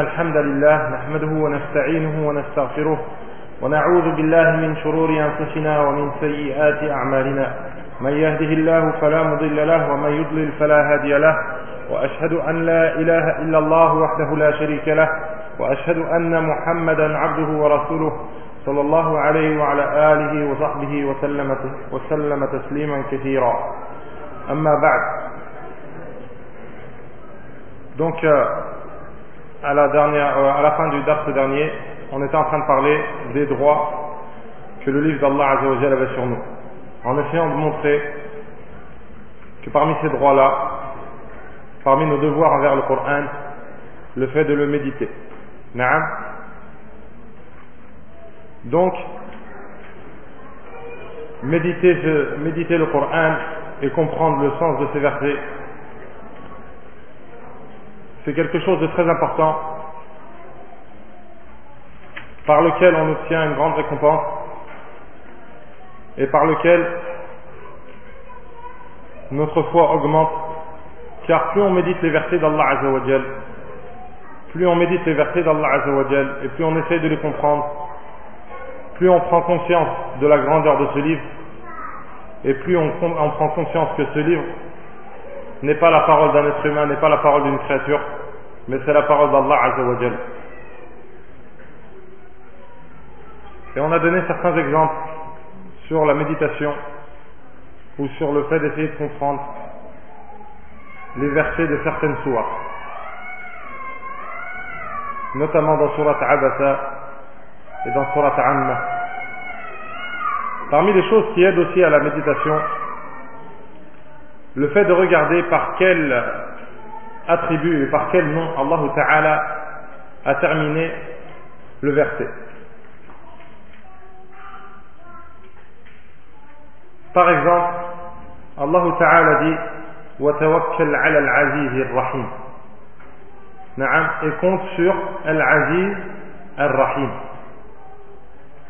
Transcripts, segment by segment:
الحمد لله نحمده ونستعينه ونستغفره ونعوذ بالله من شرور أنفسنا ومن سيئات أعمالنا. من يهده الله فلا مضل له ومن يضلل فلا هادي له. وأشهد أن لا إله إلا الله وحده لا شريك له. وأشهد أن محمدا عبده ورسوله صلى الله عليه وعلى آله وصحبه وسلم, وسلم تسليما كثيرا. أما بعد. Donc, euh, à, la dernière, euh, à la fin du dars dernier, on était en train de parler des droits que le livre d'Allah avait sur nous. En essayant de montrer que parmi ces droits-là, parmi nos devoirs envers le Coran, le fait de le méditer. Donc, méditer, méditer le Coran et comprendre le sens de ces versets c'est quelque chose de très important par lequel on obtient une grande récompense et par lequel notre foi augmente. Car plus on médite les versets d'Allah Azzawajal plus on médite les versets d'Allah Azzawajal et plus on essaie de les comprendre plus on prend conscience de la grandeur de ce livre et plus on prend conscience que ce livre n'est pas la parole d'un être humain, n'est pas la parole d'une créature, mais c'est la parole d'Allah Azzawajal. Et on a donné certains exemples sur la méditation ou sur le fait d'essayer de comprendre les versets de certaines sourates, notamment dans Surat Abasa et dans Surat Amma. Parmi les choses qui aident aussi à la méditation, le fait de regarder par quel attribut et par quel nom Allah Ta'ala a terminé le verset. Par exemple, Allah Ta'ala dit وتوكل على العزيز الرحيم نعم et compte sur Al-Aziz Al-Rahim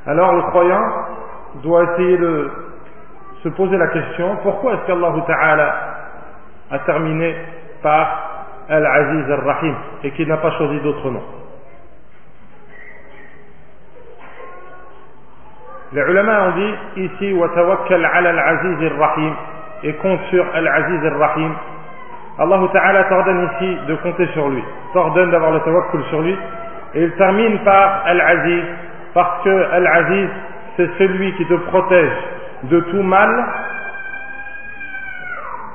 alors le croyant doit essayer de se poser la question pourquoi est-ce qu'Allah Ta'ala a terminé par Al-Aziz Al-Rahim et qu'il n'a pas choisi d'autre nom Les ulama ont dit ici وتوكل على العزيز الرحيم et compte sur Al-Aziz Al-Rahim Allah Ta'ala t'ordonne ici de compter sur lui t'ordonne d'avoir le tawakkul sur lui et il termine par Al-Aziz parce que Al-Aziz c'est celui qui te protège de tout mal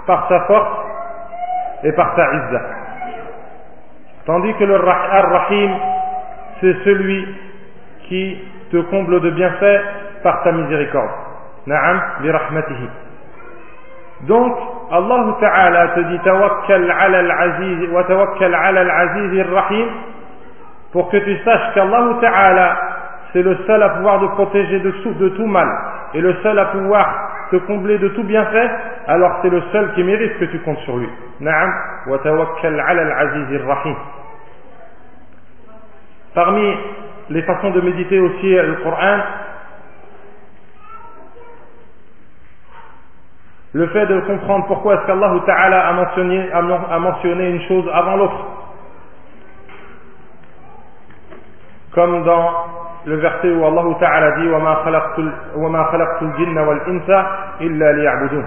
par sa force et par sa izza. Tandis que le Ar-Rahim, c'est celui qui te comble de bienfaits par sa miséricorde. Na'am bi rahmatihi. Donc, Allah Ta'ala te dit tawakkal ala al-aziz wa tawakkal ala al-aziz ar-rahim pour que tu saches qu'Allah Ta'ala c'est le seul à pouvoir te protéger de tout mal et le seul à pouvoir te combler de tout bienfait, alors c'est le seul qui mérite que tu comptes sur lui. Naam, wa tawakkal ala al-aziz rahim Parmi les façons de méditer aussi le Coran, le fait de comprendre pourquoi est-ce qu'Allah Ta'ala a mentionné, a mentionné une chose avant l'autre. Comme dans le verset où Allah Ta'ala dit وَمَا خَلَقْتُ الْجِنَّ وَالْإِنسَ إِلَّا لِيَعْبُدُونَ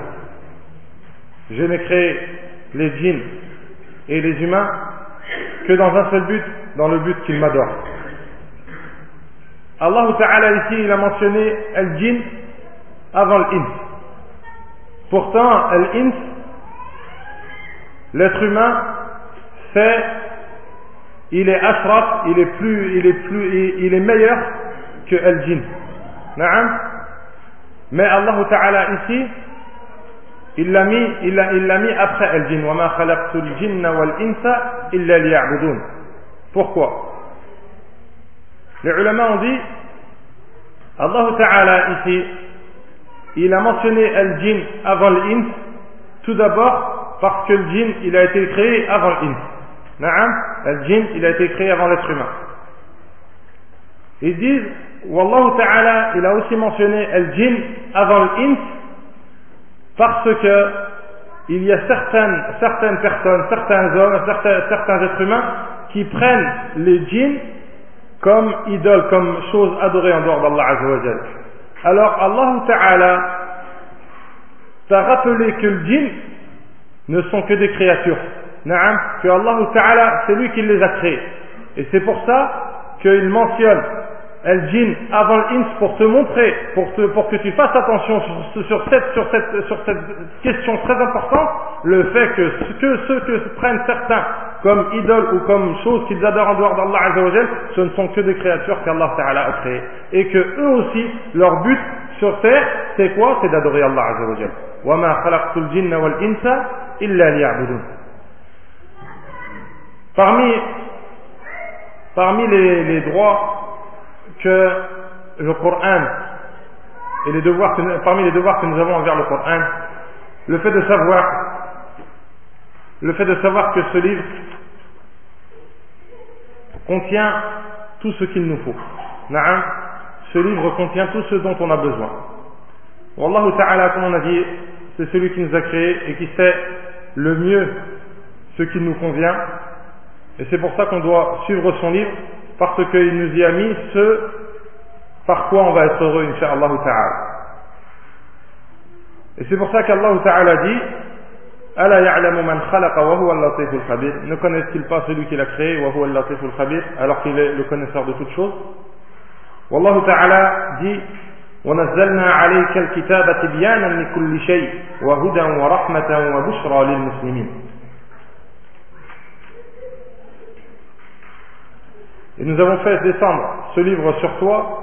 je n'ai créé les djinns et les humains que dans un seul but, dans le but qu'ils m'adorent. Allah Ta'ala ici, il a mentionné al-jinn avant l'ins. Pourtant, al-ins, l'être humain, c'est il est ashraf, il est plus, il est plus, il est meilleur que al-jinn. Mais Allah Ta'ala ici, il l'a mis, il l'a, il l'a mis après al-jinn. وَمَا خَلَقْتُ الْجِنَّ وَالْإِنسَ إِلَّا لِيَعْبُدُونَ Pourquoi Les ulama ont dit, Allah Ta'ala ici, il a mentionné al-jinn avant l'ins, tout d'abord parce que le jinn, il a été créé avant l'ins. Naam, al-jinn, il a été créé avant l'être humain. Ils disent, Wallahu Ta'ala, il a aussi mentionné al-jinn avant l'ins, parce que il y a certaines, certaines personnes, certains hommes, certains, certains êtres humains qui prennent les djinns comme idoles, comme choses adorées en dehors d'Allah Azzawajal. Alors Allah Ta'ala t'a rappelé que le djinn ne sont que des créatures. Que Allah Ta'ala, c'est lui qui les a créés. Et c'est pour ça qu'il mentionne El Jinn avant l'Ins pour te montrer, pour, te, pour que tu fasses attention sur, sur, cette, sur, cette, sur cette question très importante, le fait que, que ceux que prennent certains comme idoles ou comme choses qu'ils adorent en dehors d'Allah Azzawajal, ce ne sont que des créatures qu'Allah Ta'ala a créées. Et que eux aussi, leur but sur terre, c'est quoi C'est d'adorer Allah Azzawajal. وَمَا خَلَقْتُ الْجِنَّ وَالْإِنسَ إِلَّا لِيَعْبُدُونَ Parmi, parmi les, les droits que le Coran et les devoirs parmi les devoirs que nous avons envers le Coran, le fait de savoir, le fait de savoir que ce livre contient tout ce qu'il nous faut. Ce livre contient tout ce dont on a besoin. Wallahu ta'ala, comme on a dit, c'est celui qui nous a créés et qui sait le mieux ce qui nous convient. Et c'est pour ça qu'on doit suivre son livre parce qu'il nous y a mis ce par quoi on va être heureux, Inch'Allah ta'ala. Et c'est pour ça qu'Allah ta'ala dit Ala ya'lamu man khalaqa wa huwa al-latif al-khabir. Ne connaît-il pas celui qui l'a créé, wa huwa al-latif al-khabir, alors qu'il est le connaisseur de toutes choses Wallahu ta'ala dit ونزلنا عليك الكتاب تبيانا لكل شيء وهدى ورحمة وبشرى للمسلمين Et nous avons fait descendre ce livre sur toi,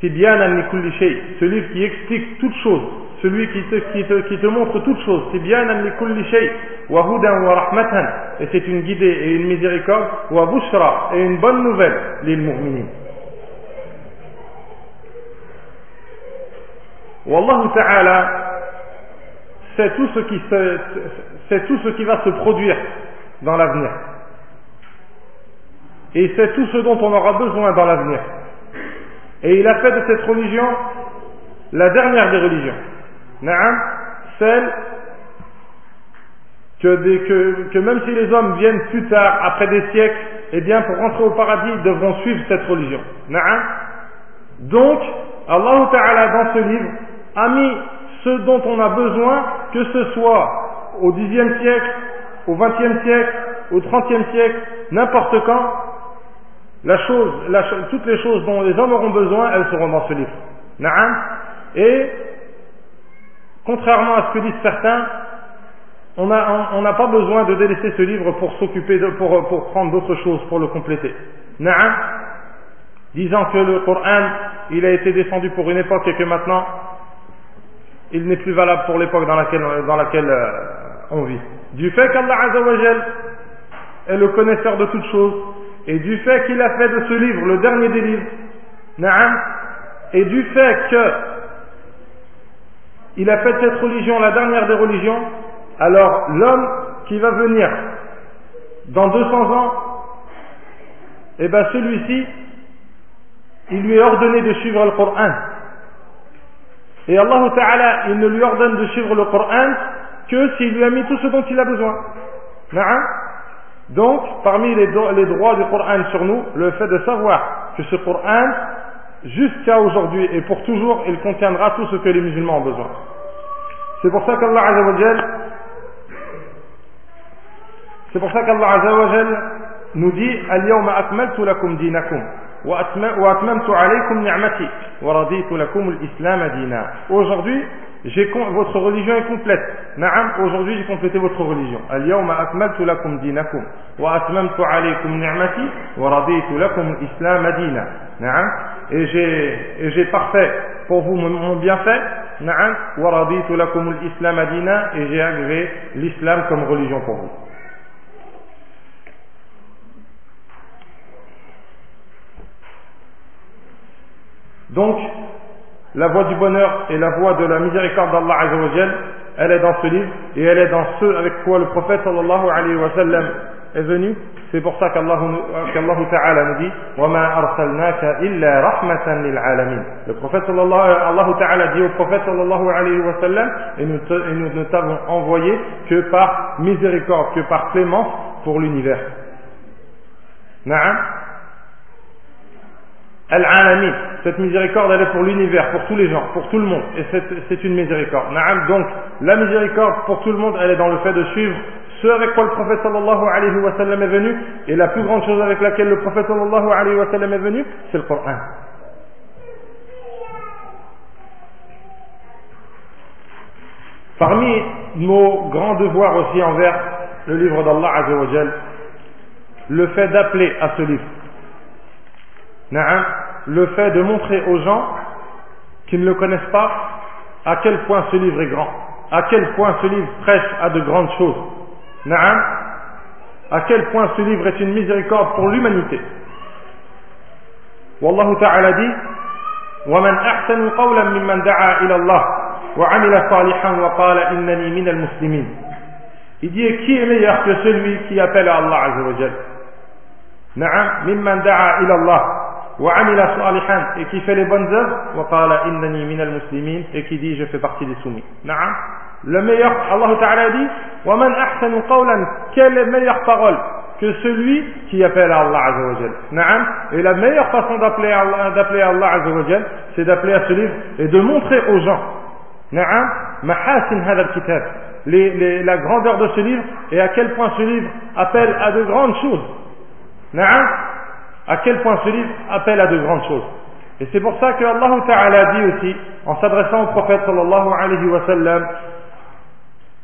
ce livre qui explique toutes choses, celui qui te, qui te, qui te montre toutes choses, et c'est une guidée et une miséricorde, et une bonne nouvelle, lil mu'minin. Wallahu ta'ala c'est tout ce qui c'est tout ce qui va se produire dans l'avenir et c'est tout ce dont on aura besoin dans l'avenir. Et il a fait de cette religion la dernière des religions. Celle que, même si les hommes viennent plus tard, après des siècles, eh bien pour rentrer au paradis, ils devront suivre cette religion. Donc, Allah Ta'ala dans ce livre a mis ce dont on a besoin, que ce soit au Xe siècle, au XXe siècle, au XXe siècle, n'importe quand, la chose, la, toutes les choses dont les hommes auront besoin, elles seront dans ce livre. Et, contrairement à ce que disent certains, on n'a pas besoin de délaisser ce livre pour s'occuper pour, pour prendre d'autres choses, pour le compléter. Na'am, disant que le Coran, il a été descendu pour une époque et que maintenant, il n'est plus valable pour l'époque dans laquelle, dans laquelle euh, on vit. Du fait qu'Allah Azzawajal est le connaisseur de toutes choses, et du fait qu'il a fait de ce livre le dernier des livres, et du fait que il a fait de cette religion la dernière des religions, alors l'homme qui va venir dans 200 ans, eh bien celui-ci, il lui est ordonné de suivre le Coran. Et Allah Ta'ala, il ne lui ordonne de suivre le Coran que s'il lui a mis tout ce dont il a besoin. Donc, parmi les, droits du Coran sur nous, le fait de savoir que ce Coran, jusqu'à aujourd'hui et pour toujours, il contiendra tout ce que les musulmans ont besoin. C'est pour ça qu'Allah c'est pour ça qu'Allah nous dit, Al-yawma akmaltu lakum dinakum. Aujourd'hui, votre religion est complète. Na'am, aujourd'hui j'ai complété votre religion. Al-yawma akmaltu lakum dinakum wa atmamtu alaykum ni'mati wa raditu lakum al-islam dina. Na'am, et j'ai j'ai parfait pour vous mon bienfait. Na'am, wa raditu lakum al-islam dina et j'ai agréé l'islam comme religion pour vous. Donc, la voie du bonheur et la voie de la miséricorde d'Allah Azzawajal, elle est dans ce livre et elle est dans ce avec quoi le prophète sallallahu alayhi wa sallam est venu. C'est pour ça qu'Allah Ta'ala nous dit Le prophète sallallahu Ta'ala dit au prophète sallallahu alayhi wa sallam et nous, et nous ne t'avons envoyé que par miséricorde, que par clémence pour l'univers. Na'am. Al-Alamin. Cette miséricorde, elle est pour l'univers, pour tous les gens, pour tout le monde. Et c'est une miséricorde. Donc, la miséricorde pour tout le monde, elle est dans le fait de suivre ce avec quoi le prophète sallallahu alayhi wa sallam est venu. Et la plus grande chose avec laquelle le prophète sallallahu alayhi wa sallam est venu, c'est le Coran. Parmi nos grands devoirs aussi envers le livre d'Allah le fait d'appeler à ce livre Le fait de montrer aux gens qui ne le connaissent pas à quel point ce livre est grand, à quel point ce livre prêche à de grandes choses. À quel point ce livre est une miséricorde pour l'humanité. Wallahu ta'ala dit ومن أحسن قولا ممن دعا إلى الله وعمل صالحا وقال إنني من المسلمين Il dit qui est meilleur que celui qui appelle à Allah Azza wa Jal نعم ممن دعا إلى الله وعمل صالحا et qui fait les bonnes œuvres وقال إنني من المسلمين et qui dit je fais partie des soumis نعم le meilleur Allah Ta'ala dit ومن أحسن قولا quelle est meilleure parole que celui qui appelle à Allah Azza wa Jal نعم et la meilleure façon d'appeler Allah, d'appeler Allah Azza wa Jal c'est d'appeler à ce livre et de montrer aux gens نعم محاسن هذا الكتاب les, les, la grandeur de ce livre et à quel point ce livre appelle à de grandes choses Na'am À quel point ce livre appelle à de grandes choses. Et c'est pour ça que Allah Ta'ala dit aussi, en s'adressant au prophète sallallahu alayhi wa sallam,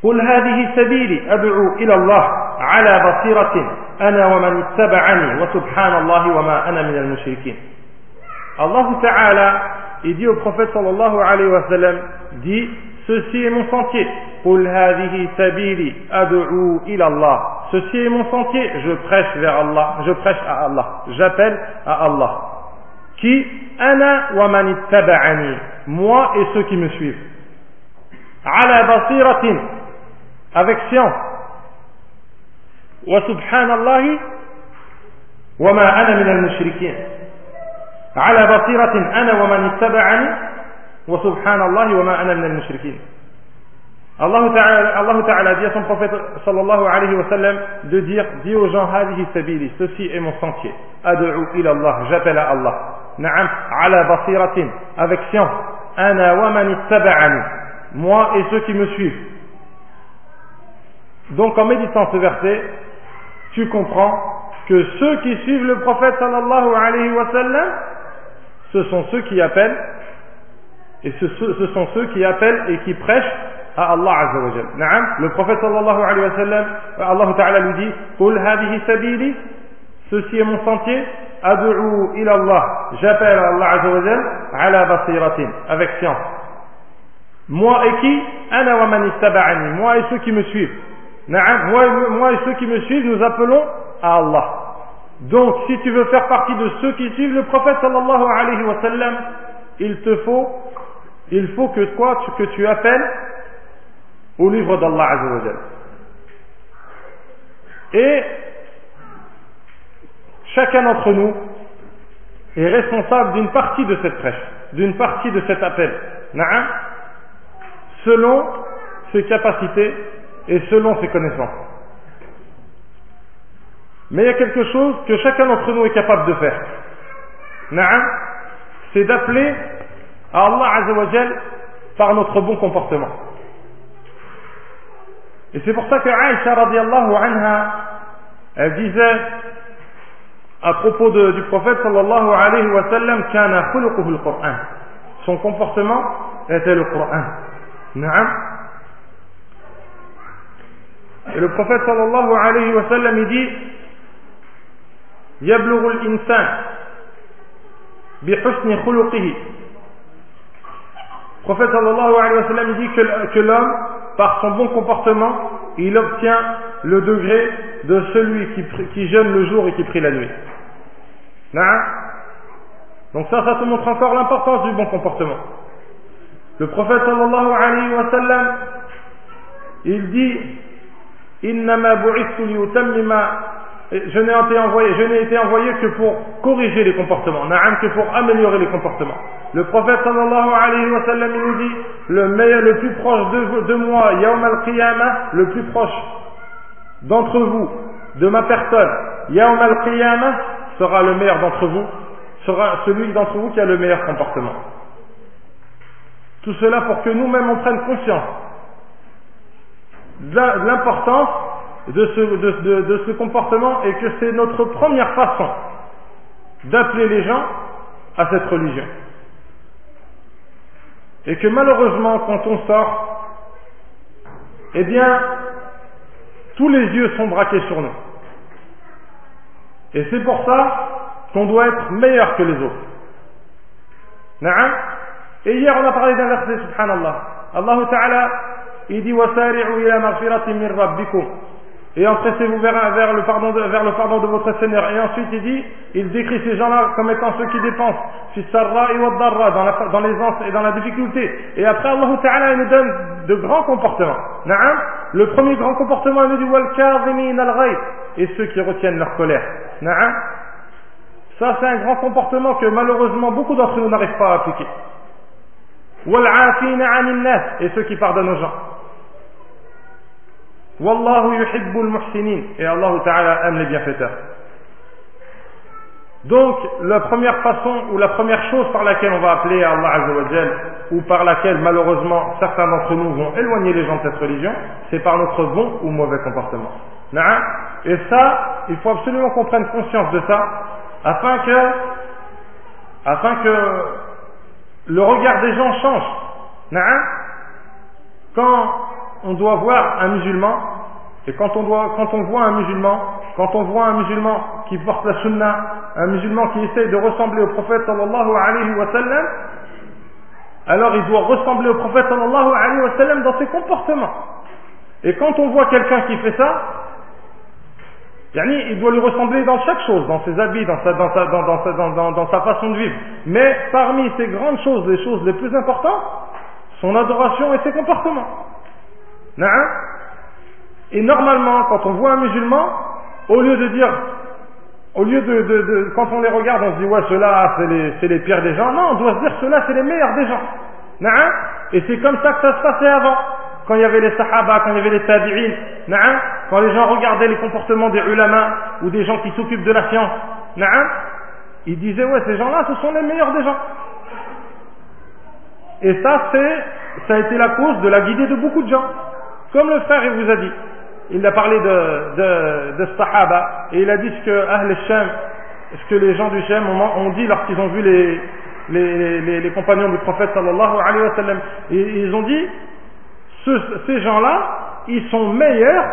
قل هذه سبيلي أدعو إلى الله على بصيرة أنا ومن اتبعني وسبحان الله وما أنا من المشركين Allah Ta'ala il dit au prophète sallallahu alayhi wa sallam dit ceci est mon sentier قل هذه سبيلي أدعو إلى الله Ceci est mon sentier, je prêche vers Allah, je prêche à Allah, j'appelle à Allah. Qui Ana wa moi et ceux qui me suivent. Ala basiratin, avec science. Wa subhanallahi wa ma ana min al-mushrikin. Ala basiratin ana wa man ittaba'ani wa subhanallahi wa ma ana min al-mushrikin. Allah Ta'ala, Allah Ta'ala dit à son prophète sallallahu alayhi wa sallam de dire, dis aux gens, sabili, ceci est mon sentier. Ad'u ila Allah, j'appelle à Allah. Na'am, ala basiratin, avec science. Ana wa man moi et ceux qui me suivent. Donc en méditant ce verset, tu comprends que ceux qui suivent le prophète sallallahu alayhi wa sallam, ce sont ceux qui appellent, et ce, ce sont ceux qui appellent et qui prêchent à Allah Azza wa Jal. Le prophète sallallahu alayhi wa sallam, Allah Ta'ala lui dit, Qul hadihi sabili, ceci est mon sentier, ad'u ila Allah, j'appelle Allah Azza wa Jal, ala basiratin, avec science. Moi et qui? Ana wa moi et ceux qui me suivent. Moi, moi et ceux qui me suivent, nous appelons à Allah. Donc, si tu veux faire partie de ceux qui suivent le prophète sallallahu alayhi wa sallam, il te faut, il faut que toi, que tu appelles au livre d'Allah Azzawajal. Et chacun d'entre nous est responsable d'une partie de cette prêche, d'une partie de cet appel, selon ses capacités et selon ses connaissances. Mais il y a quelque chose que chacun d'entre nous est capable de faire. C'est d'appeler à Allah Azzawajal par notre bon comportement. Et c'est pour ça que Aïcha radiallahu anha, elle disait à propos de, du prophète sallallahu alayhi wa sallam, kana khuluquhu al-Qur'an. Son comportement était le Coran. Naam. Et le prophète sallallahu alayhi wa sallam, il dit, يبلغ الإنسان بحسن خلقه. Le prophète sallallahu alayhi wa sallam, dit que, que l'homme par son bon comportement, il obtient le degré de celui qui, jeûne le jour et qui prie la nuit. Donc ça, ça te montre encore l'importance du bon comportement. Le prophète sallallahu alayhi wa sallam, il dit je n'ai été envoyé, que pour corriger les comportements, que pour améliorer les comportements. Le prophète sallallahu alayhi wa sallam nous dit le meilleur, le plus proche de, moi, Yawm al-Qiyamah, le plus proche d'entre vous, de ma personne, Yawm al-Qiyamah, sera le meilleur d'entre vous, sera celui d'entre vous qui a le meilleur comportement. Tout cela pour que nous-mêmes on prenne conscience de l'importance de ce, de ce comportement et que c'est notre première façon d'appeler les gens à cette religion. Et que malheureusement, quand on sort, eh bien, tous les yeux sont braqués sur nous. Et c'est pour ça qu'on doit être meilleur que les autres. Et hier, on a parlé d'un verset, subhanallah. Allah Ta'ala, il dit, وَسَارِعُوا إِلَى مَغْفِرَةٍ مِّن رَبِّكُمْ et empressez-vous vers, vers, le pardon de, vers le pardon de votre Seigneur. Et ensuite il dit, il décrit ces gens-là comme étant ceux qui dépensent, dans, la, dans l'aisance et dans la difficulté. Et après Allah Ta'ala il nous donne de grands comportements. Le premier grand comportement, il nous dit, et ceux qui retiennent leur colère. Ça c'est un grand comportement que malheureusement beaucoup d'entre nous n'arrivent pas à appliquer. Et ceux qui pardonnent aux gens. Wallahu yuhibbul muhsinin. Et Allah Ta'ala aime les bienfaiteurs. Donc, la première façon ou la première chose par laquelle on va appeler Allah Azzawajal, ou par laquelle malheureusement certains d'entre nous vont éloigner les gens de cette religion, c'est par notre bon ou mauvais comportement. Et ça, il faut absolument qu'on prenne conscience de ça, afin que, afin que le regard des gens change. Quand on doit voir un musulman, et quand on, doit, quand on voit un musulman, quand on voit un musulman qui porte la sunna, un musulman qui essaye de ressembler au prophète sallallahu alayhi wa sallam, alors il doit ressembler au prophète sallallahu alayhi wa sallam dans ses comportements. Et quand on voit quelqu'un qui fait ça, il doit lui ressembler dans chaque chose, dans ses habits, dans sa, dans sa, dans sa façon de vivre. Mais parmi ces grandes choses, les choses les plus importantes, son adoration et ses comportements. Et normalement, quand on voit un musulman, au lieu de dire, au lieu de, quand on les regarde, on se dit, ouais, ceux-là, c'est les, les pires des gens. Non, on doit se dire, ceux-là, c'est les meilleurs des gens. Et c'est comme ça que ça se passait avant. Quand il y avait les sahaba, quand il y avait les tabi'in, quand les gens regardaient les comportements des ulama ou des gens qui s'occupent de la science, ils disaient, ouais, ces gens-là, ce sont les meilleurs des gens. Et ça, c'est, ça a été la cause de la guidée de beaucoup de gens. Comme le frère il vous a dit, il a parlé de, de, Sahaba et il a dit ce que ce que les gens du Shem ont, dit lorsqu'ils ont vu les, compagnons du prophète sallallahu alayhi wa sallam. Ils ont dit, ce, ces gens-là, ils sont meilleurs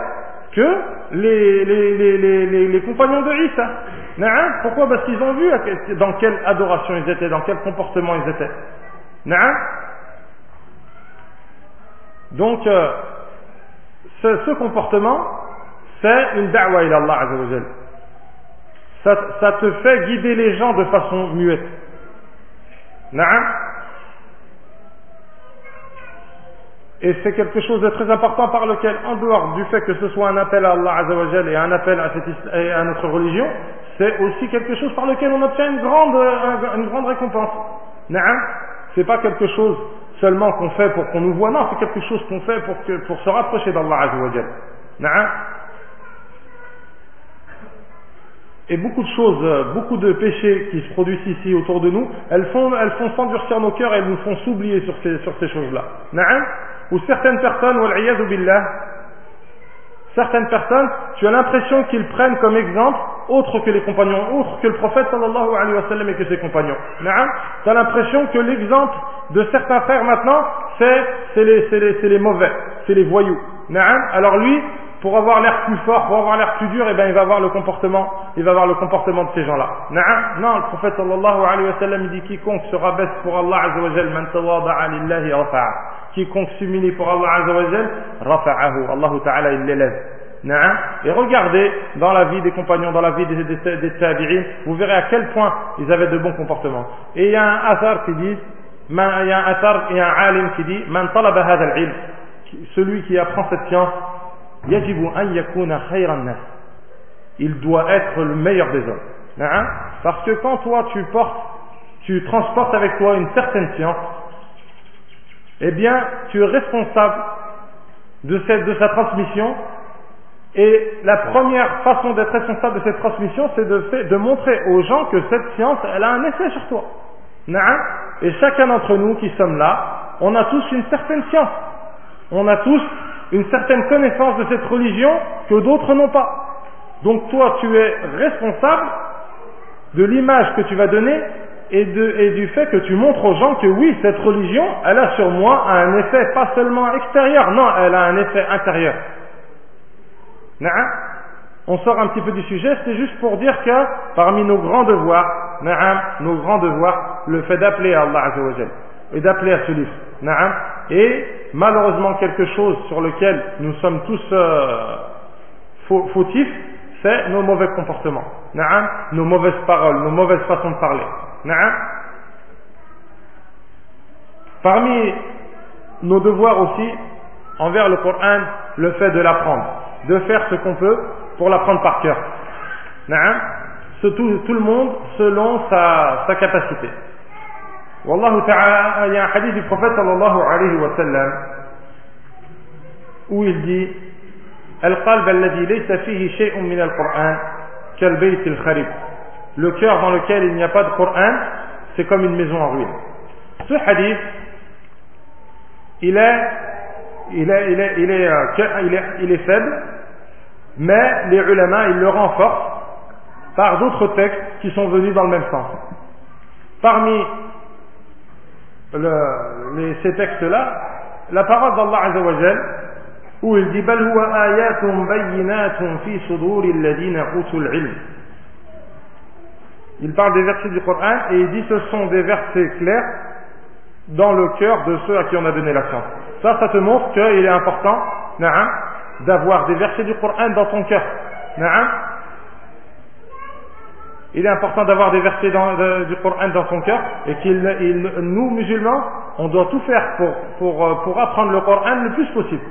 que les, compagnons de Isa. Pourquoi? Parce qu'ils ont vu dans quelle adoration ils étaient, dans quel comportement ils étaient. Donc, euh, ce, comportement, c'est une da'wa ila Allah Azza ça, ça te fait guider les gens de façon muette. Na'am Et c'est quelque chose de très important par lequel, en dehors du fait que ce soit un appel à Allah Azzawajal et un appel à, cette, à notre religion, c'est aussi quelque chose par lequel on obtient une grande, une grande récompense. Na'am C'est pas quelque chose seulement qu'on fait pour qu'on nous voit. Non, c'est quelque chose qu'on fait pour, que, pour se rapprocher d'Allah Azzawajal. Et beaucoup de choses, beaucoup de péchés qui se produisent ici autour de nous, elles font, s'endurcir nos cœurs et elles nous font s'oublier sur ces, choses-là. Ou certaines personnes, billah, certaines personnes, tu as l'impression qu'ils prennent comme exemple autre que les compagnons, autre que le prophète sallallahu alayhi wa sallam et que ses compagnons. Tu as l'impression que l'exemple de certains frères maintenant, c'est les, les, les mauvais, c'est les voyous. Alors lui, pour avoir l'air plus fort, pour avoir l'air plus dur, eh ben, il va avoir le comportement, il va avoir le comportement de ces gens-là. Non, le prophète sallallahu alayhi wa sallam dit quiconque se rabaisse pour Allah azza wa Quiconque s'humilie pour Allah azza wa jal, rafa'ahu. Allah ta'ala il l'élève. Et regardez dans la vie des compagnons, dans la vie des, des, des vous verrez à quel point ils avaient de bons comportements. Et il y a un athar qui dit, il y a un athar, il y a un alim qui dit, man talaba al celui qui apprend cette science, yajibu an yakuna khayran nas. Il doit être le meilleur des hommes. Parce que quand toi tu portes, tu transportes avec toi une certaine science, eh bien, tu es responsable de, cette, de sa transmission Et la première façon d'être responsable de cette transmission, c'est de, montrer aux gens que cette science, elle a un effet sur toi. Et chacun d'entre nous qui sommes là, on a tous une certaine science. On a tous une certaine connaissance de cette religion que d'autres n'ont pas. Donc toi, tu es responsable de l'image que tu vas donner et, du fait que tu montres aux gens que oui, cette religion, elle a sur moi un effet pas seulement extérieur, non, elle a un effet intérieur. On sort un petit peu du sujet, c'est juste pour dire que parmi nos grands devoirs, nos grands devoirs, le fait d'appeler à Allah et d'appeler à ce livre. Et malheureusement quelque chose sur lequel nous sommes tous euh, fautifs, c'est nos mauvais comportements, nos mauvaises paroles, nos mauvaises façons de parler. Parmi nos devoirs aussi, envers le Coran, le fait de l'apprendre, de faire ce qu'on peut pour l'apprendre par cœur. Tout, tout, le monde selon sa, sa capacité. Wallahu ta'ala, il y a un hadith du prophète sallallahu alayhi wa sallam où il dit القلب الذي ليس فيه شيء من القرآن كالبيت الخريب le cœur dans lequel il n'y a pas de Coran, c'est comme une maison en ruine. Ce hadith, il est, il est, il est, il est, euh, il est, faible, mais les ulama, ils le renforcent par d'autres textes qui sont venus dans le même sens. Parmi ces textes-là, la parole d'Allah Azzawajal, où il dit «» il parle des versets du Coran et il dit ce sont des versets clairs dans le cœur de ceux à qui on a donné la science. Ça, ça te montre qu'il est important d'avoir des versets du Coran dans ton cœur. Il est important d'avoir des versets du Coran dans ton cœur et qu'il, nous, musulmans, on doit tout faire pour, pour, pour apprendre le Coran le plus possible.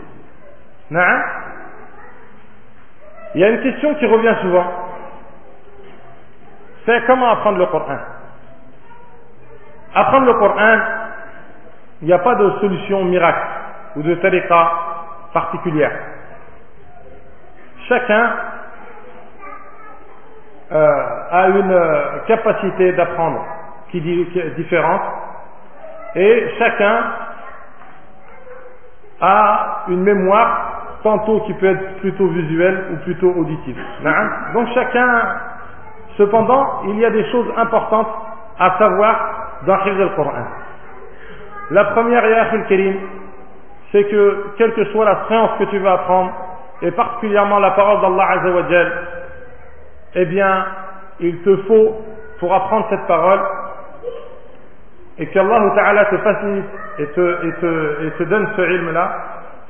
Il y a une question qui revient souvent c'est comment apprendre le Coran. Apprendre le Coran, il n'y a pas de solution miracle ou de tariqa particulière. Chacun euh, a une capacité d'apprendre qui est différente et chacun a une mémoire tantôt qui peut être plutôt visuelle ou plutôt auditive. Donc chacun Cependant, il y a des choses importantes à savoir dans le Coran. La première, Yahil Kerim, c'est que quelle que soit la science que tu vas apprendre, et particulièrement la parole d'Allah Azzawajal, eh bien, il te faut, pour apprendre cette parole, et qu'Allah Ta'ala te facilite et te, donne ce ilm-là,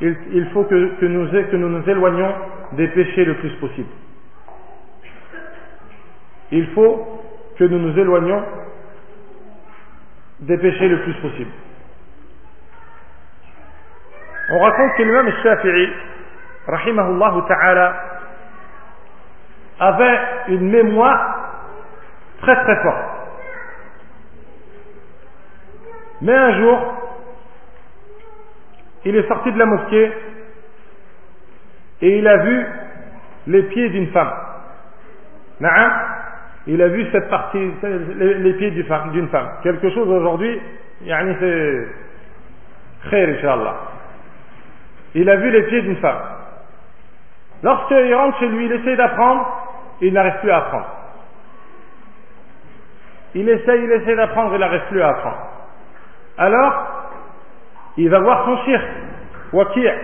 il, il, faut que, que nous nous éloignions des péchés le plus possible il faut que nous nous éloignions des péchés le plus possible. On raconte que l'imam Shafi'i, rahimahullah ta'ala, avait une mémoire très très forte. Mais un jour, il est sorti de la mosquée et il a vu les pieds d'une femme il a vu cette partie, les, pieds d'une femme, Quelque chose aujourd'hui, c'est khair, Inch'Allah. Il a vu les pieds d'une femme. Lorsqu'il rentre chez lui, il essaie d'apprendre, il n'arrive plus à apprendre. Il essaie, il essaie d'apprendre, il n'arrive plus à apprendre. Alors, il va voir son shirk, Wakir.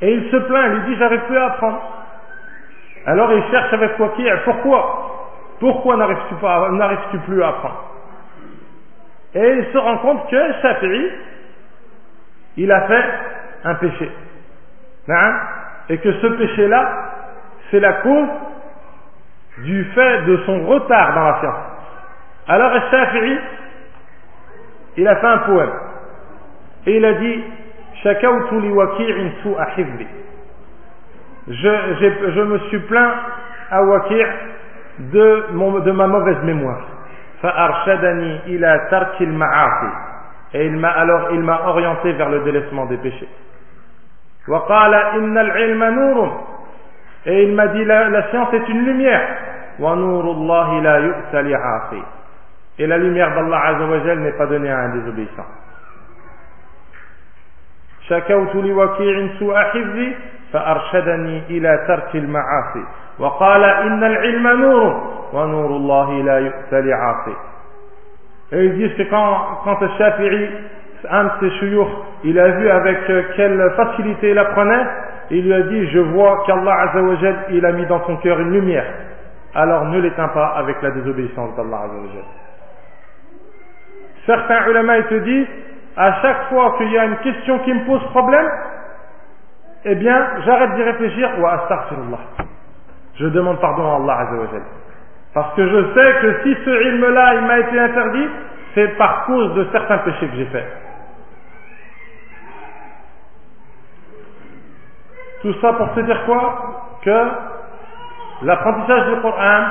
Et il se plaint, il lui dit, j'arrive plus à apprendre. Alors il cherche avec quoi qui Pourquoi? Pourquoi n'arrives-tu pas, n'arrives-tu plus à apprendre? Et il se rend compte que Shafi'i, il a fait un péché. Hein? Et que ce péché-là, c'est la cause du fait de son retard dans la science. Alors Shafi'i, il a fait un poème. Et il a dit, li waki'in su'a je, je, me suis plaint à Waqir de, mon, de ma mauvaise mémoire. Et il m'a alors il m'a orienté vers le délaissement des péchés. Et il m'a dit la, science est une lumière. Et la lumière d'Allah Azzawajal n'est pas donnée à un désobéissant. شكوت لوكيع سوء حفظي فأرشدني إلى ترك المعاصي وقال إن العلم نور ونور الله لا يؤتى لعاصي Et ils disent que quand, quand le Shafi'i, un de ses chouyours, il a vu avec quelle facilité il apprenait, il lui a dit, je vois qu'Allah Azzawajal, il a mis dans son cœur une lumière. Alors ne l'éteins pas avec la désobéissance d'Allah Azzawajal. Certains ulama, ils te disent, à chaque fois qu'il y a une question qui me pose problème, eh bien, j'arrête d'y réfléchir, wa astaghfirullah. Je demande pardon à Allah Azzawajal. Parce que je sais que si ce ilm-là, il m'a été interdit, c'est par cause de certains péchés que j'ai faits. Tout ça pour te dire quoi? Que l'apprentissage du Coran,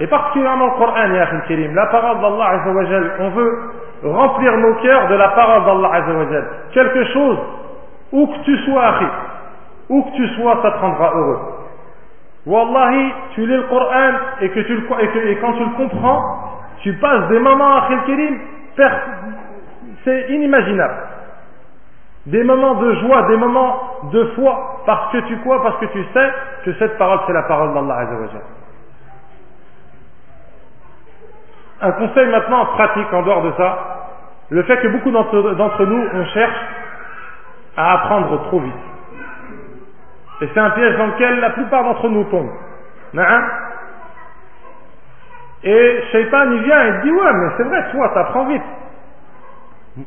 et particulièrement le Coran, la parole d'Allah Azzawajal, on veut remplir nos cœurs de la parole d'Allah Azzawajal. Quelque chose, où que tu sois, où que tu sois, ça te rendra heureux. Wallahi, tu lis le Coran et, que tu le, et, quand tu le comprends, tu passes des moments à Kérim, c'est inimaginable. Des moments de joie, des moments de foi, parce que tu quoi Parce que tu sais que cette parole, c'est la parole d'Allah Azzawajal. Un conseil maintenant pratique en dehors de ça, le fait que beaucoup d'entre nous, on cherche à apprendre trop vite. Et c'est un piège dans lequel la plupart d'entre nous tombent. Et Shaitan, il vient et dit, ouais, mais c'est vrai, toi, t'apprends vite.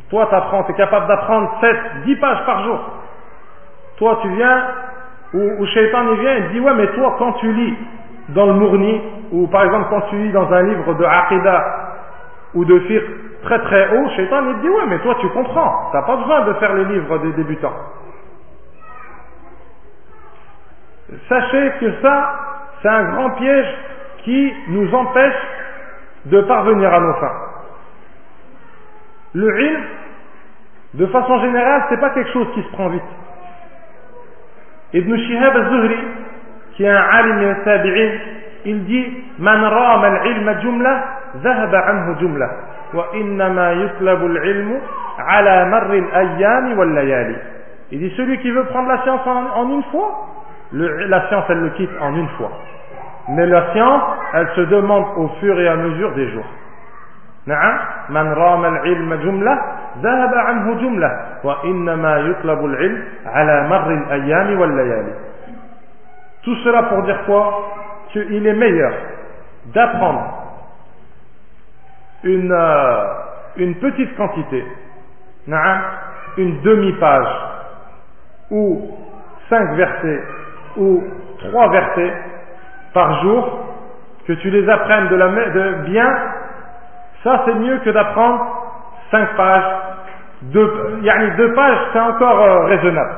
Toi, t'apprends, t'es capable d'apprendre 7, 10 pages par jour. Toi, tu viens, ou, Shaitan, il vient et dit, ouais, mais toi, quand tu lis dans le Mourni, ou par exemple quand tu lis dans un livre de Aqidah, ou de fiqh très très haut, Shaitan, il dit, ouais, mais toi, tu comprends. T'as pas besoin de faire les livres des débutants. Sachez que ça, c'est un grand piège qui nous empêche de parvenir à nos fins. Le ilm, de façon générale, c'est pas quelque chose qui se prend vite. Ibn Shihab al-Zuhri, qui est un alim et un tabi'in, il dit Man rama al-ilma jumla, zahaba anhu jumla. Wa innama al-ilmu ala marri. Il dit Celui qui veut prendre la science en, en une fois, le, la science, elle le quitte en une fois. Mais la science, elle se demande au fur et à mesure des jours. نعم من رام العلم جملة ذهب عنه جملة وإنما يطلب العلم على مر الأيام والليالي Tout cela pour dire quoi Qu'il est meilleur d'apprendre une, euh, une petite quantité, une demi-page, ou cinq versets, ou trois versets par jour, que tu les apprennes de, la, de bien, ça c'est mieux que d'apprendre cinq pages. Deux, deux pages, c'est encore euh, raisonnable.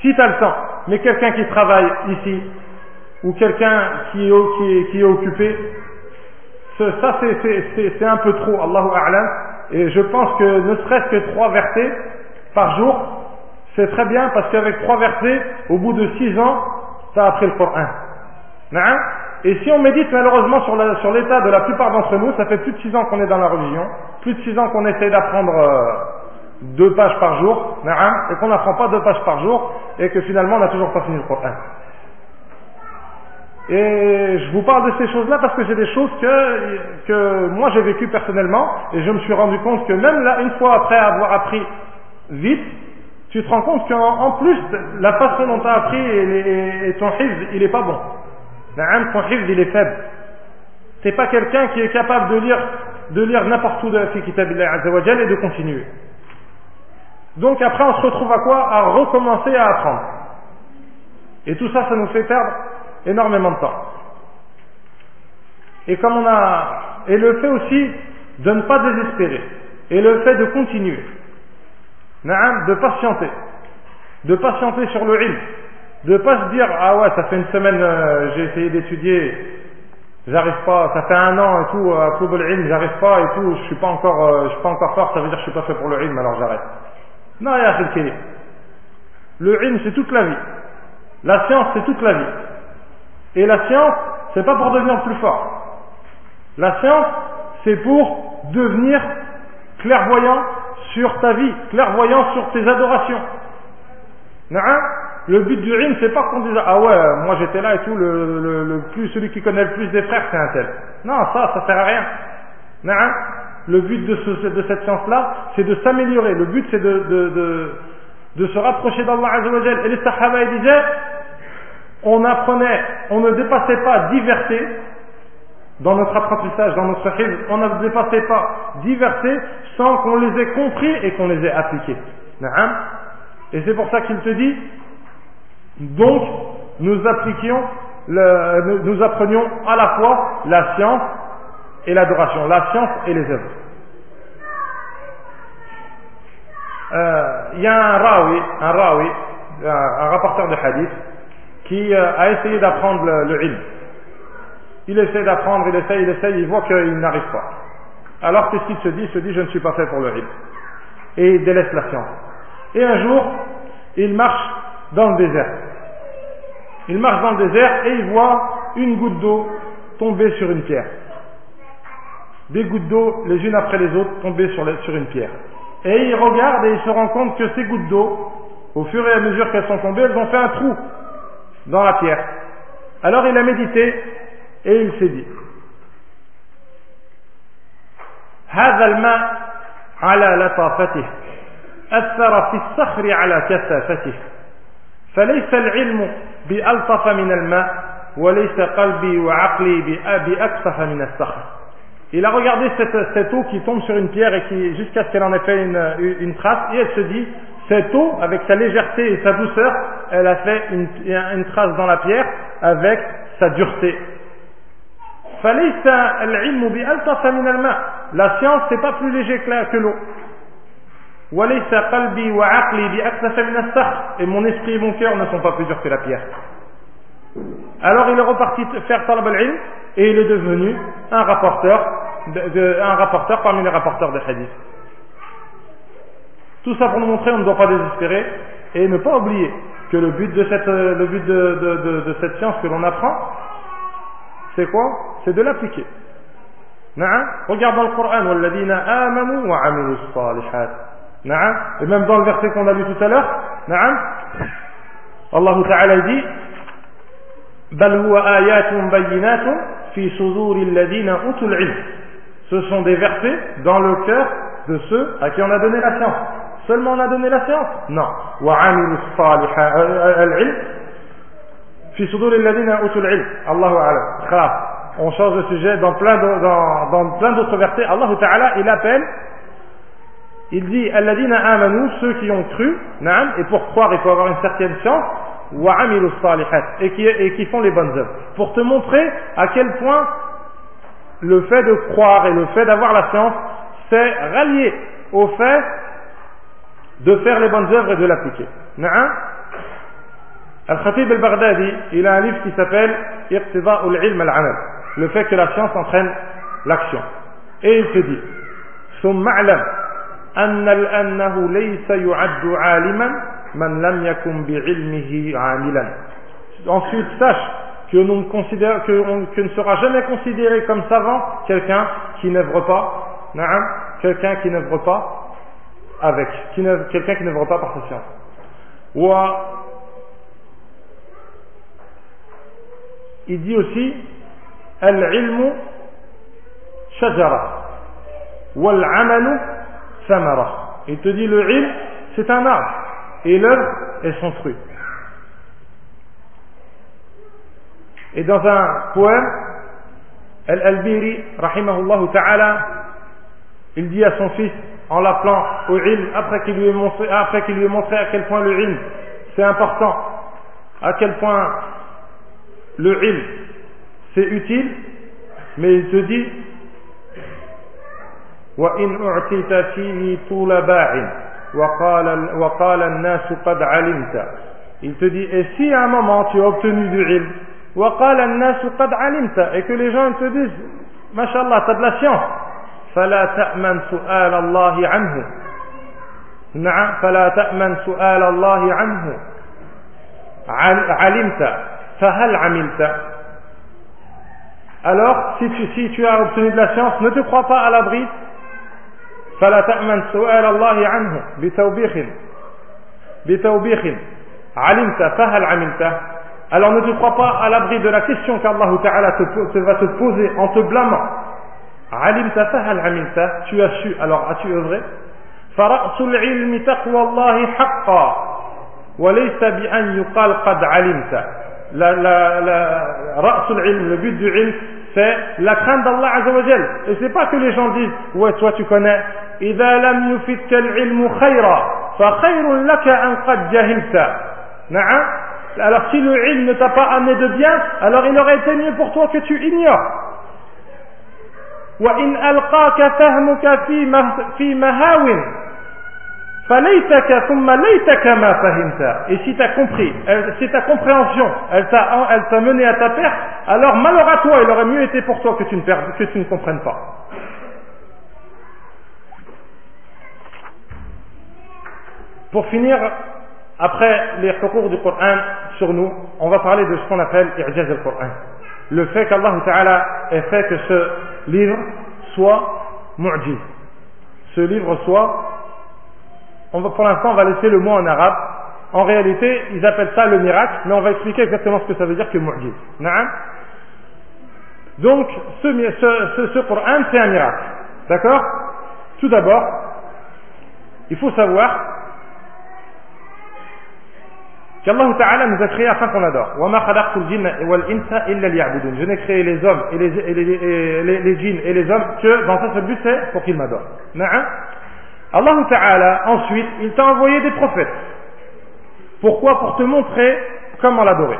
Si tu as le temps, mais quelqu'un qui travaille ici, ou quelqu'un qui, qui, qui, est occupé, ça c'est un peu trop, Allahu A'lam, et je pense que ne serait-ce que trois versets par jour, c'est très bien parce qu'avec trois versets, au bout de six ans, tu as appris le Coran. Et si on médite malheureusement sur l'état de la plupart d'entre nous, ça fait plus de six ans qu'on est dans la religion, plus de six ans qu'on essaie d'apprendre euh, deux pages par jour, et qu'on n'apprend pas deux pages par jour, et que finalement on n'a toujours pas fini le Coran. Et je vous parle de ces choses-là parce que j'ai des choses que, que moi j'ai vécues personnellement, et je me suis rendu compte que même là, une fois après avoir appris vite, tu te rends compte qu'en plus, la façon dont tu as appris et, ton hifz, il est pas bon. Ton hifz, il est faible. C'est pas quelqu'un qui est capable de lire, de lire n'importe où de la Kitabillah et de continuer. Donc après, on se retrouve à quoi? À recommencer à apprendre. Et tout ça, ça nous fait perdre énormément de temps. Et comme on a, et le fait aussi de ne pas désespérer, et le fait de continuer, de patienter, de patienter sur le ilm, de pas se dire ah ouais ça fait une semaine euh, j'ai essayé d'étudier, j'arrive pas, ça fait un an et tout à Club ilm j'arrive pas et tout, je suis pas encore, euh, je suis pas encore fort, ça veut dire que je suis pas fait pour le ilm alors j'arrête. Non, ya Le ilm, c'est toute la vie. La science, c'est toute la vie. Et la science, c'est pas pour devenir plus fort. La science, c'est pour devenir clairvoyant sur ta vie, clairvoyant sur tes adorations. Le but du ilm, c'est pas qu'on dise ah ouais, moi j'étais là et tout, le, plus, celui qui connaît le plus des frères, c'est un tel. Non, ça, ça sert à rien. Le but de, cette science-là, c'est de s'améliorer. Le but, c'est de, se rapprocher d'Allah Azzawajal. Et les Sahaba disaient, on apprenait, on ne dépassait pas diversité dans notre apprentissage, dans notre hifz, on ne dépassait pas diversité sans qu'on les ait compris et qu'on les ait appliqués. Et c'est pour ça qu'il te dit, donc, nous apprenions à la fois la science et l'adoration, la science et les œuvres. Euh, il y a un rawi, un rawi, un, rapporteur de hadith, qui euh, a essayé d'apprendre le, le. Il essaie d'apprendre, il essaie, il essaie, il voit qu'il n'arrive pas. Alors qu'est-ce qu'il se dit? Il se dit je ne suis pas fait pour le ilm. Et il délaisse la science. Et un jour, il marche dans le désert. Il marche dans le désert et il voit une goutte d'eau tomber sur une pierre. Des gouttes d'eau, les unes après les autres, tomber sur, sur une pierre. Et il regarde et il se rend compte que ces gouttes d'eau, au fur et à mesure qu'elles sont tombées, elles ont fait un trou dans la pierre. Alors il a médité et il s'est dit هذا الماء على لطافته أثر في الصخر على كثافته فليس العلم بألطف من الماء وليس قلبي وعقلي بأكثف من الصخر Il a regardé cette, cette, eau qui tombe sur une pierre et qui, jusqu'à ce qu'elle en ait fait une, une, trace, et elle se dit, cette eau, avec sa légèreté et sa douceur, elle a fait une, une trace dans la pierre avec sa dureté. La science, c'est pas plus léger que l'eau. Et mon esprit et mon cœur ne sont pas plus durs que la pierre. Alors il est reparti faire talab al-ilm et il est devenu un rapporteur, un rapporteur parmi les rapporteurs de hadith. Tout ça pour nous montrer, on ne doit pas désespérer et ne pas oublier que le but de cette, le but de cette science que l'on apprend, c'est quoi? c'est de l'appliquer. Regarde dans le Coran, et même dans le verset qu'on a lu tout à l'heure, Allah Ta'ala dit Ce sont des versets dans le cœur de ceux à qui on a donné la science. Seulement on a donné la science. Non. Euh, euh, Allah on change de sujet, dans plein d'autres dans, dans plein versets, Allah Ta'ala, il appelle, il dit, Alladina amanu, ceux qui ont cru, naam, et pour croire, il faut avoir une certaine science, wa amilu salihat, et qui, et qui font les bonnes œuvres. Pour te montrer à quel point le fait de croire et le fait d'avoir la science, c'est rallié au fait de faire les bonnes œuvres et de l'appliquer. Naam. Al-Khatib al-Baghdadi, il a un livre qui s'appelle Iqtida'ul ilm al-amal le fait que la science entraîne l'action. Et il se dit, ثم اعلم أنه ليس يعد عالما man lam yakum bi'ilmihi amilan. Ensuite, sache que, nous considère, que, on, que ne sera jamais considéré comme savant quelqu'un qui n'œuvre pas, quelqu'un qui n'œuvre pas avec, quelqu'un qui n'œuvre pas par sa science. Ou il dit aussi al-ilmu shajara wal-amalu samara. Il te dit le ilm, c'est un arbre et l'œuvre est son fruit. Et dans un poème, Al-Albiri, rahimahullah ta'ala, il dit à son fils, en l'appelant au ilm, après qu'il lui, ait montré, montré à quel point le ilm, c'est important, à quel point le ilm, c'est utile, mais il te dit, وَإِنْ أُعْتِيتَ فِيهِ طُولَ بَاعٍ il te dit, et si à un moment tu as obtenu du ilm, et que les gens te disent, Mashallah, tu as de la science, نعم فلا تأمن سؤال الله عنه علمت فهل عملت alors si tu, si tu as obtenu de la science ne te crois pas à l'abri فلا تأمن سؤال الله عنه بتوبيخ بتوبيخ علمت فهل عملت alors ne te crois pas à l'abri de la question qu'Allah Ta'ala te, te va te poser en te blâmant علمت فهل عملت tu as su alors as-tu œuvré فرأس العلم تقوى الله حقا وليس بأن يقال قد علمت la, la, la, العلم le but du ilm c'est la crainte d'Allah Azzawajal et c'est pas que les gens disent ouais toi tu connais إذا لم يفتك العلم خيرا فخير لك أن قد جهلت نعم alors si le ilm ne t'a pas amené de bien alors il aurait été mieux pour toi que tu ignores وإن ألقاك فهمك في في مهاو Et si tu as compris, si ta compréhension, elle t'a mené à ta perte, alors malheur à toi, il aurait mieux été pour toi que tu ne, que tu ne comprennes pas. Pour finir, après les recours du Coran sur nous, on va parler de ce qu'on appelle I'jaz al-Coran. Le fait qu'Allah Ta'ala ait fait que ce livre soit mu'jiz. Ce livre soit on va, pour l'instant, on va laisser le mot en arabe. En réalité, ils appellent ça le miracle, mais on va expliquer exactement ce que ça veut dire que mu'jiz. Donc, ce, ce, ce, c'est un miracle. D'accord? Tout d'abord, il faut savoir qu'Allah Ta'ala nous a créés afin qu'on adore. Je n'ai créé les hommes et les, et les, et les, les djinns et les hommes que dans ce but c'est pour qu'ils m'adorent. Allah Ta'ala, ensuite, il t'a envoyé des prophètes. Pourquoi? Pour te montrer comment l'adorer.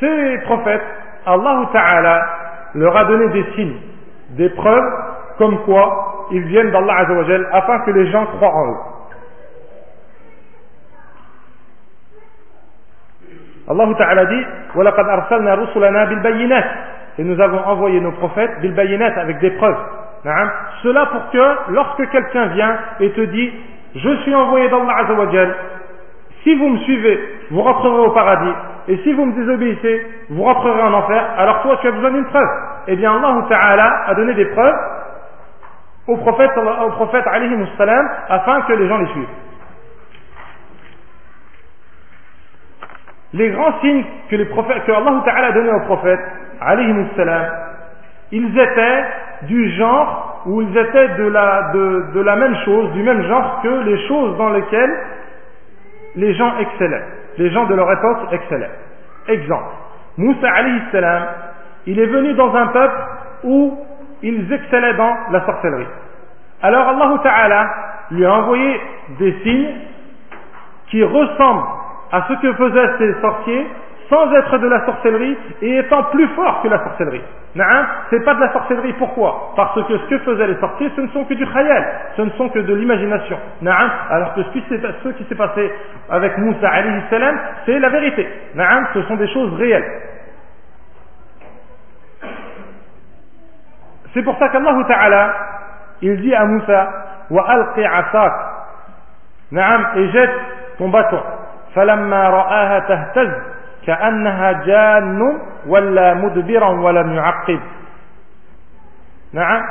Ces prophètes, Allah Ta'ala leur a donné des signes, des preuves comme quoi ils viennent d'Allah Azzawajal afin que les gens croient en eux. Allah Ta'ala dit Et nous avons envoyé nos prophètes bil avec des preuves. Cela pour que lorsque quelqu'un vient et te dit je suis envoyé d'Allah Azzawajal, si vous me suivez, vous rentrerez au paradis, et si vous me désobéissez, vous rentrerez en enfer, alors toi tu as besoin d'une preuve. Eh bien Allah a donné des preuves au prophète, au prophète salam, afin que les gens les suivent. Les grands signes que, les prophètes, Allah Ta'ala a donné aux prophètes, salam, ils étaient du genre où ils étaient de la, de, de la même chose, du même genre que les choses dans lesquelles les gens excellaient. Les gens de leur époque excellaient. Exemple. Moussa alayhi salam, il est venu dans un peuple où ils excellaient dans la sorcellerie. Alors Allah Ta'ala lui a envoyé des signes qui ressemblent à ce que faisaient ces sorciers sans être de la sorcellerie et étant plus fort que la sorcellerie. C'est pas de la sorcellerie. Pourquoi Parce que ce que faisaient les sorciers, ce ne sont que du khayal, ce ne sont que de l'imagination. Alors que ce qui s'est passé avec Moussa salam, c'est la vérité. Ce sont des choses réelles. C'est pour ça qu'Allah Ta'ala, il dit à Moussa, wa alqi asak, et jette ton bâton. فلما رآها تهتز كأنها جان ولا مدبرا ولم يعقب نعم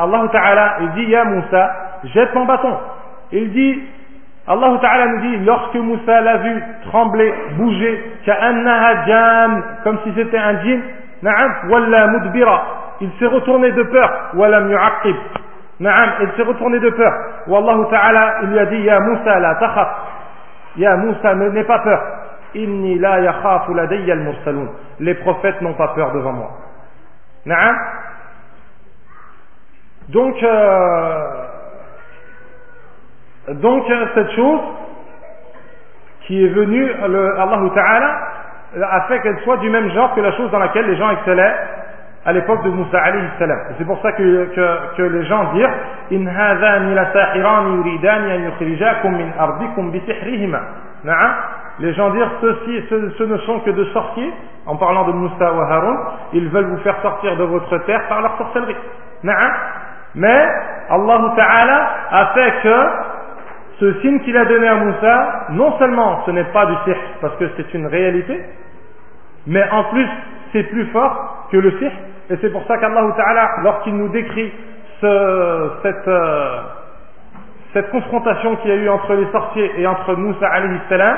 الله تعالى il dit Ya Moussa jette ton bâton il dit Allah Ta'ala nous dit lorsque Moussa l'a vu trembler bouger كأنها جان comme si c'était un djinn نعم ولا مدبرا il s'est retourné de peur ولم يعقب نعم il s'est retourné de peur والله تعالى il lui a dit Ya Moussa la takhaf Ya Moussa n'aie pas peur Inni la yakhafu ladayya al-mursalun. Les prophètes n'ont pas peur devant moi. Na'am Donc, euh, donc cette chose qui est venue, le, Allah Ta'ala a fait qu'elle soit du même genre que la chose dans laquelle les gens excellaient à l'époque de Moussa alayhi salam. C'est pour ça que, que, que, les gens dirent In hadhani la sahirani yuridani an yukhrijakum min ardikum bi sihrihima. Na'am les gens dirent ceci, ce, ce, ne sont que de sorciers, en parlant de Moussa ou Haroun, ils veulent vous faire sortir de votre terre par leur sorcellerie. Mais Allah Ta'ala a fait que ce signe qu'il a donné à Moussa, non seulement ce n'est pas du sihr parce que c'est une réalité, mais en plus c'est plus fort que le sihr, et c'est pour ça qu'Allah Ta'ala, lorsqu'il nous décrit cette, euh, cette confrontation qu'il y a eu entre les sorciers et entre Moussa alayhi salam,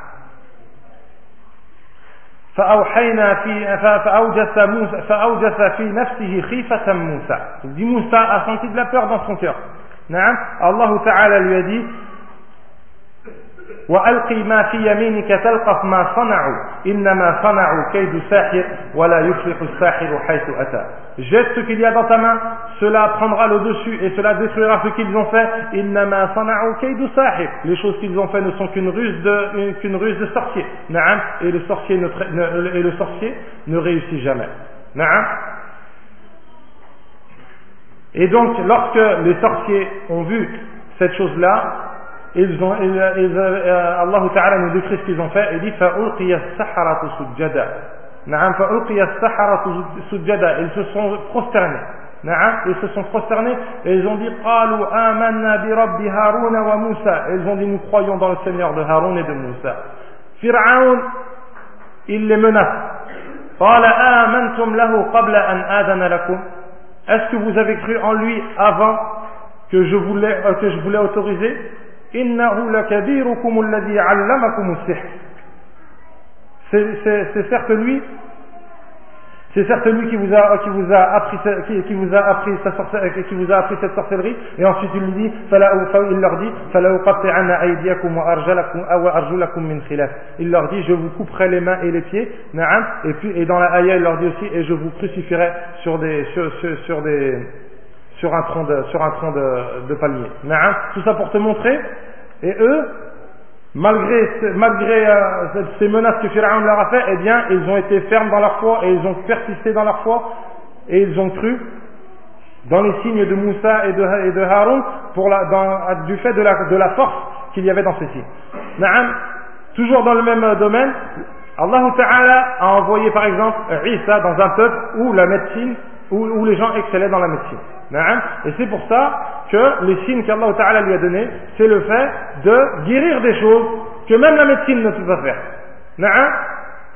فأوحينا في فأوجس موسى فأوجس في نفسه خيفة موسى dit Moussa a senti de la peur dans son cœur نعم Allah Ta'ala lui a dit وألقي ما في يمينك تلقف ما صنعوا إنما صنعوا كيد ساحر ولا يفلح الساحر حيث أتى jette ce qu'il y a dans ta main cela prendra le dessus et cela détruira ce qu'ils ont fait إنما صنعوا كيد ساحر les choses qu'ils ont fait ne sont qu'une ruse de qu'une ruse de sorcier نعم et le sorcier ne, et le sorcier ne réussit jamais نعم et donc lorsque les sorciers ont vu cette chose là ils ont, ils, ils, euh, Allah Ta'ala nous décrit ce qu'ils ont fait, il dit فَأُلْقِيَ السَّحَرَةُ سُجَّدًا نعم فَأُلْقِيَ السَّحَرَةُ سُجَّدًا ils se sont prosternés نعم ils se sont prosternés et ils ont dit قالوا آمنا برب هارون وموسى ils ont dit nous croyons dans le Seigneur de Haroun et de Moussa Fir'aun il les menace قال آمنتم له قبل أن آذن لكم est-ce que vous avez cru en lui avant que je voulais, euh, que je voulais autoriser Innahu lakabirukum alladhi allamakum sihr C'est certes lui c'est certes lui qui vous a, qui vous a appris, qui, qui vous a appris sa sorcellerie, euh, qui vous a appris cette sorcellerie, et ensuite il lui dit, il leur dit, il leur dit, je vous couperai les mains et les pieds, et puis, et dans la ayah, il leur dit aussi, et je vous crucifierai sur des, sur, sur des, sur un tronc de, sur un tronc de, de palmier. Tout ça pour te montrer. Et eux, malgré, malgré euh, ces menaces que Pharaon leur a fait, eh bien, ils ont été fermes dans leur foi et ils ont persisté dans leur foi et ils ont cru dans les signes de Moussa et de, et de Haroun pour la, du fait de la, de la force qu'il y avait dans ces signes. toujours dans le même domaine, Allah a envoyé par exemple Isa dans un peuple où la médecine, où, les gens excellaient dans la médecine. Et c'est pour ça que les signes qu'Allah Ta'ala lui a donnés, c'est le fait de guérir des choses que même la médecine ne peut pas faire.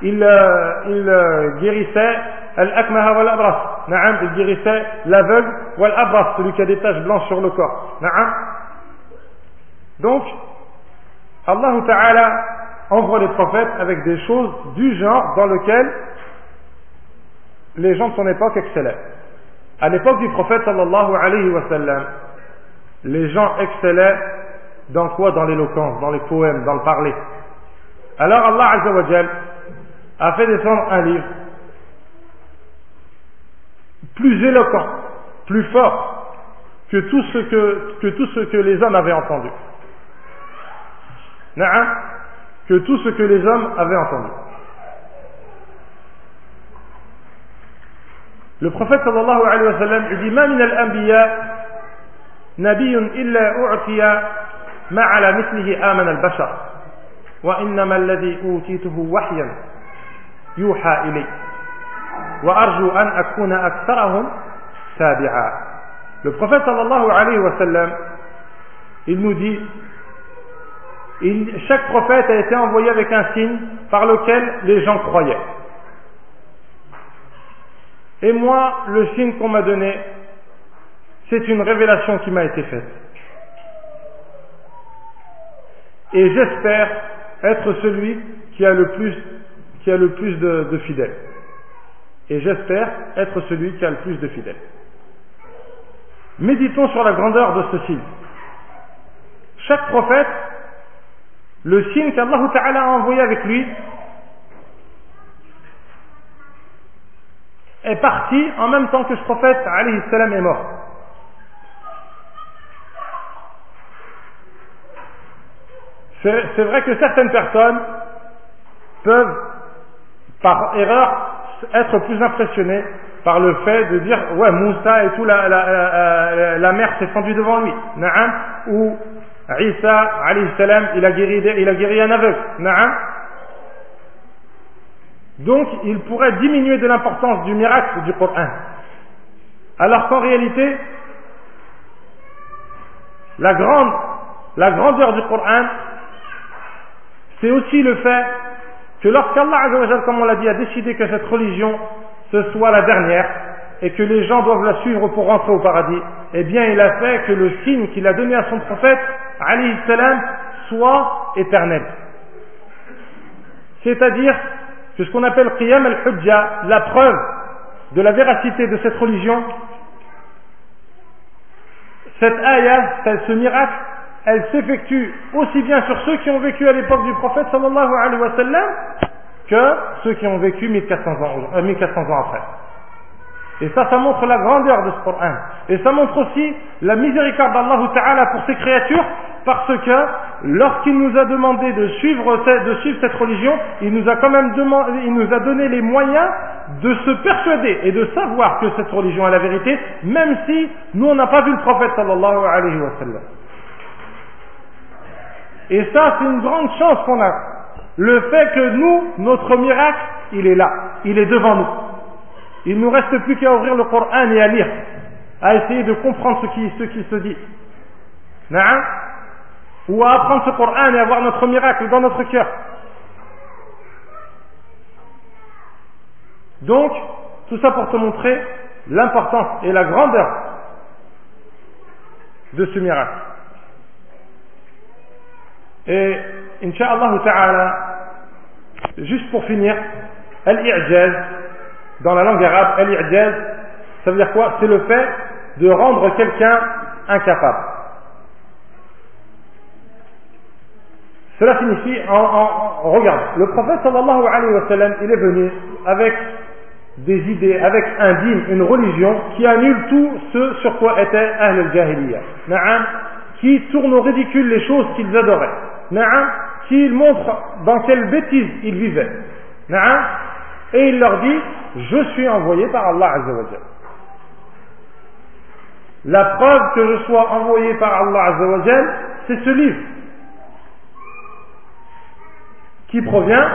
Il, euh, il euh, guérissait al-akmaha wal-abras. Il guérissait l'aveugle wal-abras, celui qui a des taches blanches sur le corps. Donc, Allah Ta'ala envoie les prophètes avec des choses du genre dans lequel les gens de son époque excellaient. À l'époque du prophète sallallahu alayhi wa sallam, les gens excellaient dans quoi? Dans l'éloquence, dans les poèmes, dans le parler. Alors Allah Azza wa a fait descendre un livre plus éloquent, plus fort que tout ce que, que, tout ce que les hommes avaient entendu. Que tout ce que les hommes avaient entendu. Le prophète sallallahu alayhi wa sallam dit Ma min al-anbiya nabiyyun illa u'tiya ma ala mithlihi amana al-bashar wa innama alladhi utituhu wahyan yuha ilay wa arju an akuna aktharahum tabi'a Le prophète sallallahu alayhi wa sallam il nous dit il, chaque prophète a été envoyé avec un signe par lequel les gens croyaient. Et moi, le signe qu'on m'a donné, c'est une révélation qui m'a été faite. Et j'espère être celui qui a le plus, de, de fidèles. Et j'espère être celui qui a le plus de fidèles. Méditons sur la grandeur de ce signe. Chaque prophète, le signe qu'Allah a envoyé avec lui, est parti en même temps que ce prophète alayhi salam est mort. C'est vrai que certaines personnes peuvent, par erreur, être plus impressionnés par le fait de dire ouais Moussa et tout la, la, la, mer s'est fendue devant lui. Ou Isa alayhi il a guéri il a guéri un aveugle donc il pourrait diminuer de l'importance du miracle du Coran alors qu'en réalité la grande la grandeur du Coran c'est aussi le fait que lorsqu'Allah comme on l'a dit a décidé que cette religion ce soit la dernière et que les gens doivent la suivre pour rentrer au paradis, eh bien il a fait que le signe qu'il a donné à son prophète, alayhi salam, soit éternel. C'est-à-dire que ce qu'on appelle qiyam al-hujja, la preuve de la véracité de cette religion, cette ayah, ce miracle, elle s'effectue aussi bien sur ceux qui ont vécu à l'époque du prophète sallallahu alayhi wa sallam que ceux qui ont vécu 1400 ans, 1400 euh, ans après. Et ça, ça montre la grandeur de ce Coran. Et ça montre aussi la miséricorde d'Allah Ta'ala pour ses créatures, parce que lorsqu'il nous a demandé de suivre, cette religion, il nous a quand même demandé, il nous a donné les moyens de se persuader et de savoir que cette religion est la vérité, même si nous on n'a pas vu le prophète sallallahu alayhi wa sallam. Et ça, c'est une grande chance qu'on a. Le fait que nous, notre miracle, il est là, il est devant nous. Il ne nous reste plus qu'à ouvrir le Coran et à lire, à essayer de comprendre ce qui, ce qui se dit. Ou à apprendre ce Coran et avoir notre miracle dans notre cœur. Donc, tout ça pour te montrer l'importance et la grandeur de ce miracle. Et, Inch'Allah ta'ala, juste pour finir, al-i'jaz, dans la langue arabe, al-i'jaz, ça veut dire quoi? C'est le fait de rendre quelqu'un incapable. Cela signifie, en, en, regarde, le prophète sallallahu alayhi wa sallam, il est venu avec des idées, avec un dîme, une religion qui annule tout ce sur quoi était Ahl al-Jahiliyyah. Qui tourne au ridicule les choses qu'ils adoraient s'il montre dans quelle bêtise il vivait. Et il leur dit, je suis envoyé par Allah Azzawajal. La preuve que je sois envoyé par Allah Azzawajal, c'est ce livre qui provient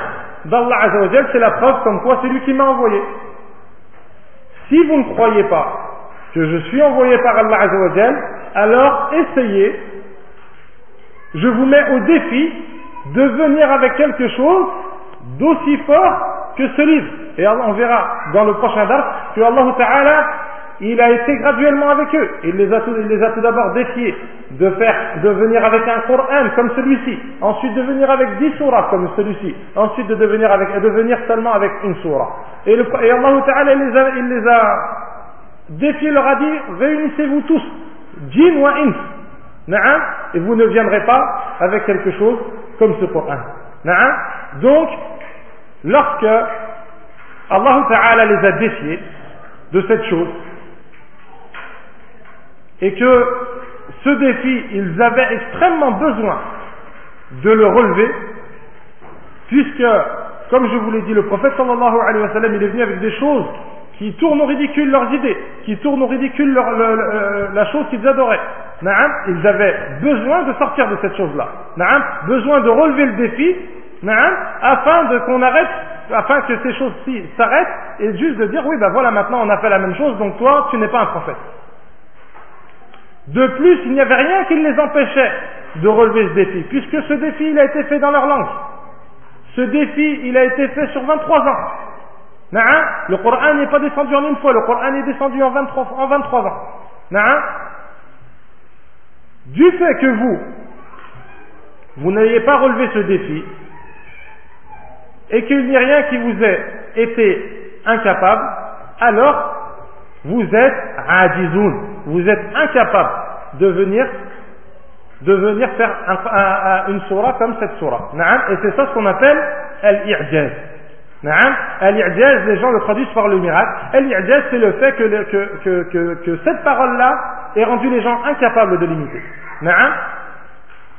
d'Allah Azzawajal, c'est la preuve comme quoi c'est lui qui m'a envoyé. Si vous ne croyez pas que je suis envoyé par Allah Azzawajal, alors essayez, je vous mets au défi de venir avec quelque chose d'aussi fort que ce livre. Et on verra dans le prochain dars que Allah Ta'ala, il a été graduellement avec eux. Il les a tout, d'abord défiés de faire, de venir avec un Coran comme celui-ci. Ensuite de venir avec dix surahs comme celui-ci. Ensuite de venir seulement avec une surah. Et, le, Allah Ta'ala, il les a, il défiés, leur a dit, réunissez-vous tous. Jinn wa ins. Et vous ne viendrez pas avec quelque chose comme ce Coran. Donc, lorsque Allah Ta'ala les a défiés de cette chose, et que ce défi, ils avaient extrêmement besoin de le relever, puisque, comme je vous l'ai dit, le prophète sallallahu alayhi wa sallam, est venu avec des choses qui tournent au ridicule leurs idées, qui tournent au ridicule euh, la chose qu'ils adoraient. ils avaient besoin de sortir de cette chose-là. besoin de relever le défi, afin de qu'on arrête, afin que ces choses-ci s'arrêtent, et juste de dire, oui, ben voilà, maintenant on a fait la même chose, donc toi, tu n'es pas un prophète. De plus, il n'y avait rien qui les empêchait de relever ce défi, puisque ce défi, a été fait dans leur langue. Ce défi, a été fait sur 23 ans. Le Coran n'est pas descendu en une fois, le Coran est descendu en 23, en 23 ans. Du fait que vous, vous n'ayez pas relevé ce défi, et qu'il n'y a rien qui vous ait été incapable, alors vous êtes ajizoun, vous êtes incapable de venir de venir faire une surah comme cette surah. Et c'est ça ce qu'on appelle al-i'jaz. Al-i'jaz, les gens le traduisent par le miracle. Al-i'jaz, c'est le fait que, que, que, cette parole-là ait rendu les gens incapables de l'imiter.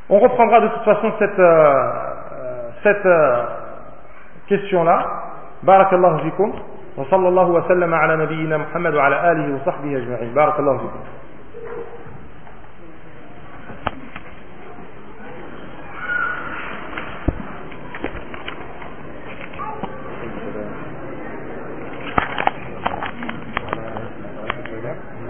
On reprendra de toute façon cette, euh, cette euh, question-là. Barakallahu. وصلى الله وسلم على نبينا محمد وعلى آله وصحبه أجمعين. بارك الله فيكم.